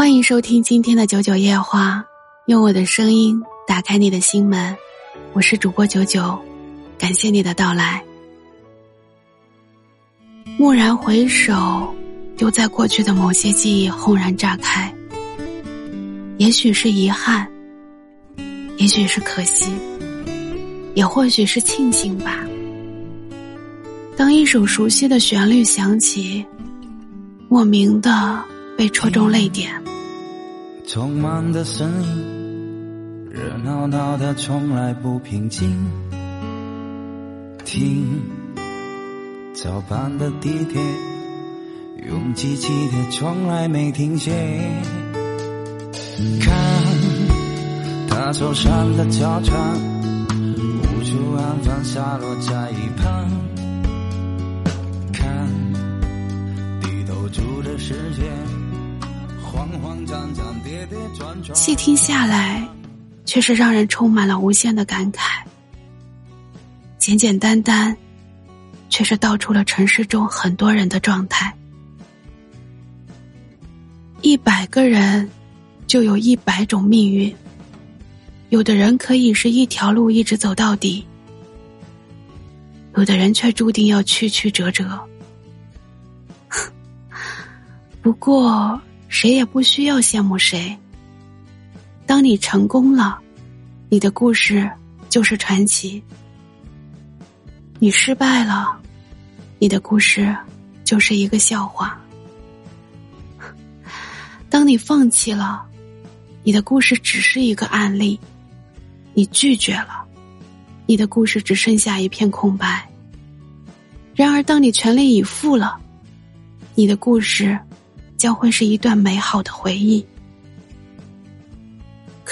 欢迎收听今天的九九夜话，用我的声音打开你的心门。我是主播九九，感谢你的到来。蓦然回首，丢在过去的某些记忆轰然炸开。也许是遗憾，也许是可惜，也或许是庆幸吧。当一首熟悉的旋律响起，莫名的被戳中泪点。匆忙的身影，热闹闹的从来不平静。听，早班的地铁，拥挤挤的从来没停歇。看，他走上的操场，无处安放洒落在一旁。细听下来，却是让人充满了无限的感慨；简简单单，却是道出了城市中很多人的状态。一百个人，就有一百种命运。有的人可以是一条路一直走到底，有的人却注定要曲曲折折。不过。谁也不需要羡慕谁。当你成功了，你的故事就是传奇；你失败了，你的故事就是一个笑话。当你放弃了，你的故事只是一个案例；你拒绝了，你的故事只剩下一片空白。然而，当你全力以赴了，你的故事。将会是一段美好的回忆。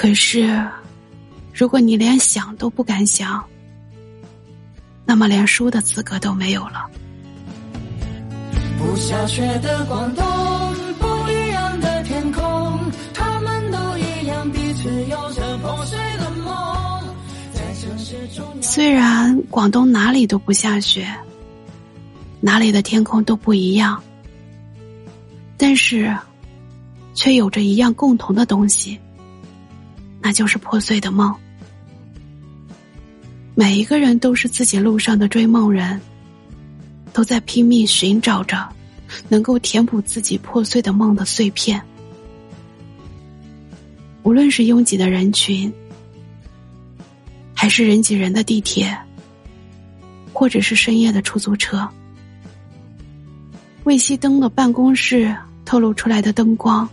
可是，如果你连想都不敢想，那么连输的资格都没有了。不下雪的广东，不一样的天空，他们都一样，彼此有着破碎的梦。在城市中，虽然广东哪里都不下雪，哪里的天空都不一样。但是，却有着一样共同的东西，那就是破碎的梦。每一个人都是自己路上的追梦人，都在拼命寻找着能够填补自己破碎的梦的碎片。无论是拥挤的人群，还是人挤人的地铁，或者是深夜的出租车，未熄灯的办公室。透露出来的灯光，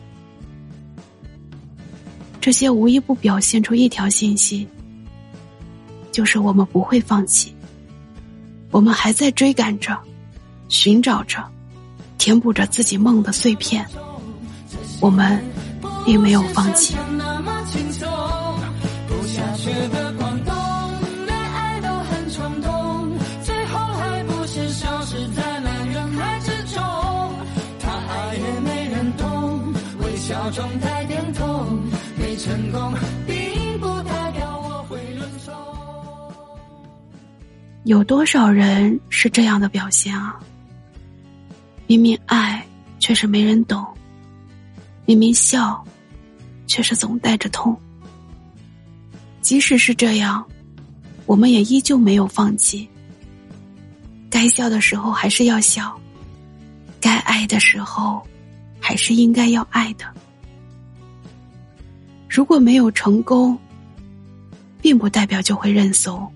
这些无一不表现出一条信息，就是我们不会放弃，我们还在追赶着，寻找着，填补着自己梦的碎片，我们并没有放弃。点头，没成功，并不代表我会忍受。有多少人是这样的表现啊？明明爱，却是没人懂；明明笑，却是总带着痛。即使是这样，我们也依旧没有放弃。该笑的时候还是要笑，该爱的时候，还是应该要爱的。如果没有成功，并不代表就会认怂。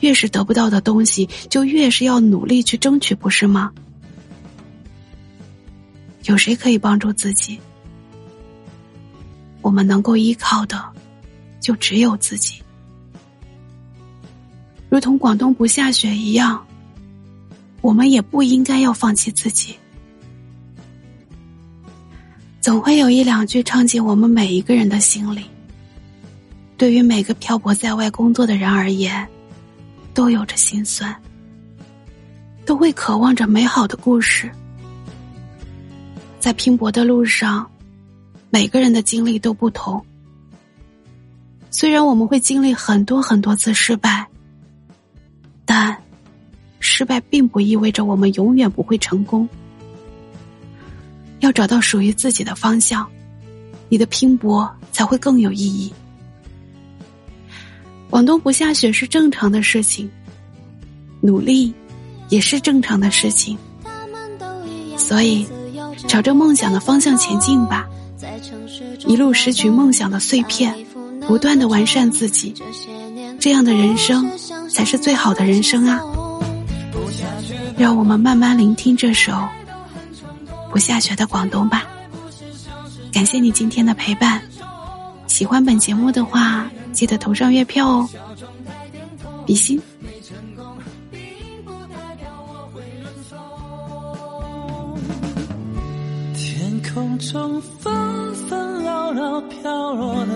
越是得不到的东西，就越是要努力去争取，不是吗？有谁可以帮助自己？我们能够依靠的，就只有自己。如同广东不下雪一样，我们也不应该要放弃自己。总会有一两句唱进我们每一个人的心里。对于每个漂泊在外工作的人而言，都有着心酸，都会渴望着美好的故事。在拼搏的路上，每个人的经历都不同。虽然我们会经历很多很多次失败，但失败并不意味着我们永远不会成功。找到属于自己的方向，你的拼搏才会更有意义。广东不下雪是正常的事情，努力也是正常的事情，所以朝着梦想的方向前进吧，一路拾取梦想的碎片，不断的完善自己，这样的人生才是最好的人生啊！让我们慢慢聆听这首《不下雪的广东》吧。感谢你今天的陪伴，喜欢本节目的话。记得投上月票哦，比心。天空中纷纷扰扰飘落的。